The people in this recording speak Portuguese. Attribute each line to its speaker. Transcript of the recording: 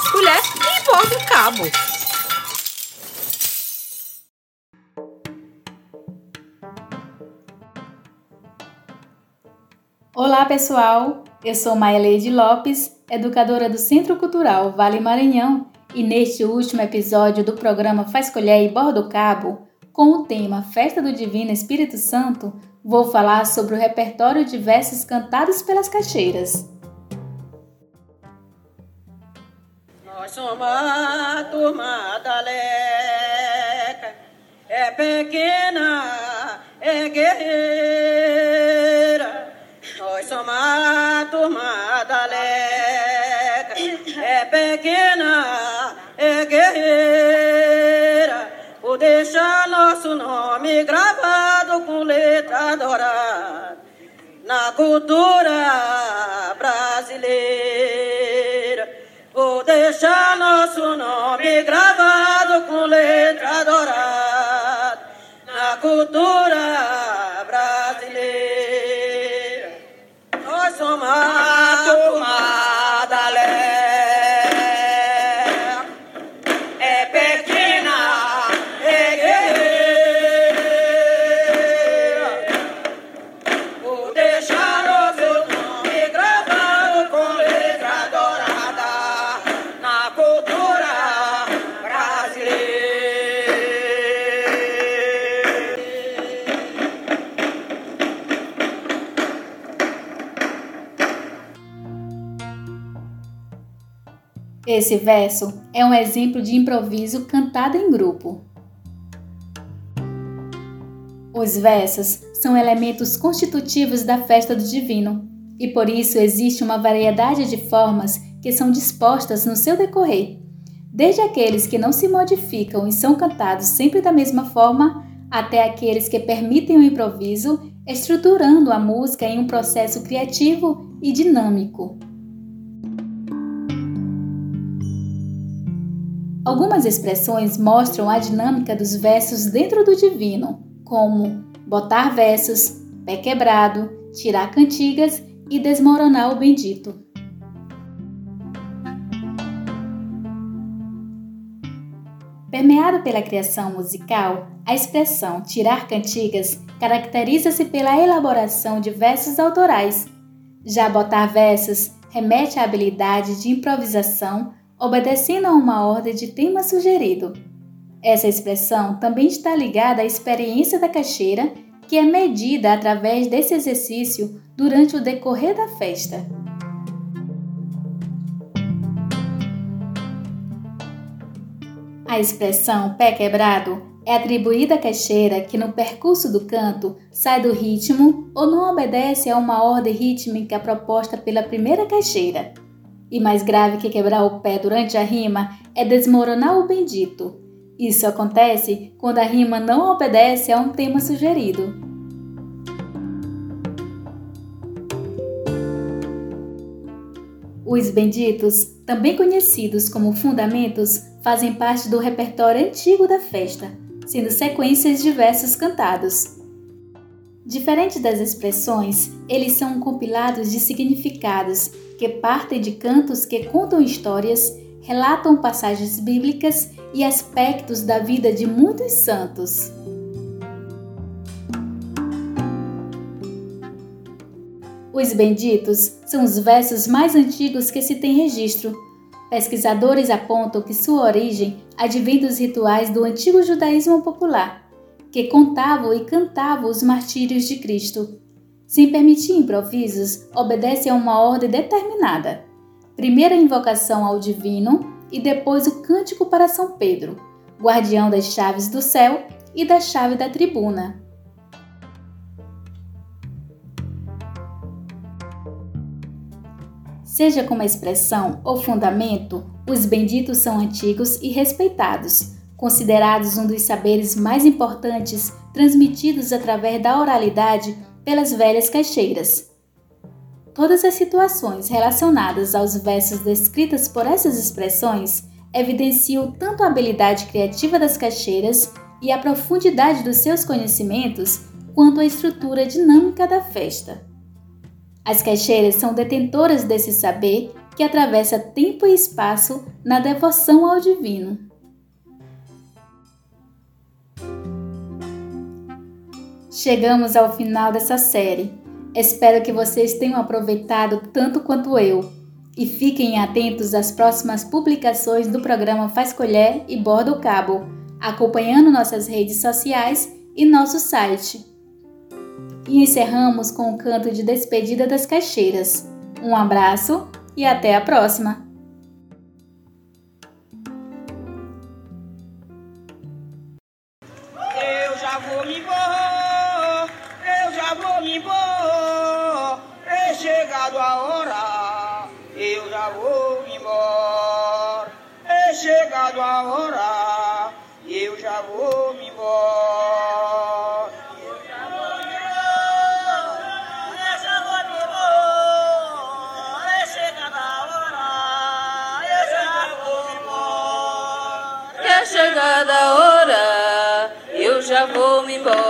Speaker 1: faz colher e borda o cabo.
Speaker 2: Olá, pessoal! Eu sou Maeleide Lopes, educadora do Centro Cultural Vale Maranhão, e neste último episódio do programa Faz Colher e Borda o Cabo, com o tema Festa do Divino Espírito Santo, vou falar sobre o repertório de versos cantados pelas caixeiras.
Speaker 3: Nós somos a turma da Leca, é pequena, é guerreira. Nós somos a turma da Leca, é pequena, é guerreira. Vou deixar nosso nome gravado com letra dourada na cultura brasileira. Vou deixar nosso nome gravado com letra dourada. Na cultura
Speaker 2: Esse verso é um exemplo de improviso cantado em grupo. Os versos são elementos constitutivos da festa do divino, e por isso existe uma variedade de formas que são dispostas no seu decorrer, desde aqueles que não se modificam e são cantados sempre da mesma forma, até aqueles que permitem o improviso, estruturando a música em um processo criativo e dinâmico. Algumas expressões mostram a dinâmica dos versos dentro do divino, como botar versos, pé quebrado, tirar cantigas e desmoronar o bendito. Permeado pela criação musical, a expressão tirar cantigas caracteriza-se pela elaboração de versos autorais. Já botar versos remete à habilidade de improvisação obedecendo a uma ordem de tema sugerido. Essa expressão também está ligada à experiência da caixeira, que é medida através desse exercício durante o decorrer da festa. A expressão pé quebrado é atribuída à caixeira que, no percurso do canto, sai do ritmo ou não obedece a uma ordem rítmica proposta pela primeira caixeira. E mais grave que quebrar o pé durante a rima é desmoronar o bendito. Isso acontece quando a rima não obedece a um tema sugerido. Os benditos, também conhecidos como fundamentos, fazem parte do repertório antigo da festa, sendo sequências de versos cantados. Diferente das expressões, eles são compilados de significados que partem de cantos que contam histórias, relatam passagens bíblicas e aspectos da vida de muitos santos. Os benditos são os versos mais antigos que se tem registro. Pesquisadores apontam que sua origem advém dos rituais do antigo judaísmo popular, que contavam e cantavam os martírios de Cristo. Sem permitir improvisos, obedece a uma ordem determinada. Primeiro a invocação ao divino e depois o cântico para São Pedro, guardião das chaves do céu e da chave da tribuna. Seja como expressão ou fundamento, os benditos são antigos e respeitados, considerados um dos saberes mais importantes transmitidos através da oralidade pelas velhas caixeiras. Todas as situações relacionadas aos versos descritas por essas expressões evidenciam tanto a habilidade criativa das caixeiras e a profundidade dos seus conhecimentos, quanto a estrutura dinâmica da festa. As caixeiras são detentoras desse saber que atravessa tempo e espaço na devoção ao divino. Chegamos ao final dessa série. Espero que vocês tenham aproveitado tanto quanto eu. E fiquem atentos às próximas publicações do programa Faz Colher e Borda o Cabo, acompanhando nossas redes sociais e nosso site. E encerramos com o canto de despedida das caixeiras. Um abraço e até a próxima!
Speaker 3: A hora, eu já vou me embora. Eu já vou me embora, eu já vou me embora. É chegada a hora, eu já vou me embora.
Speaker 1: É chegada a hora, eu já vou me embora.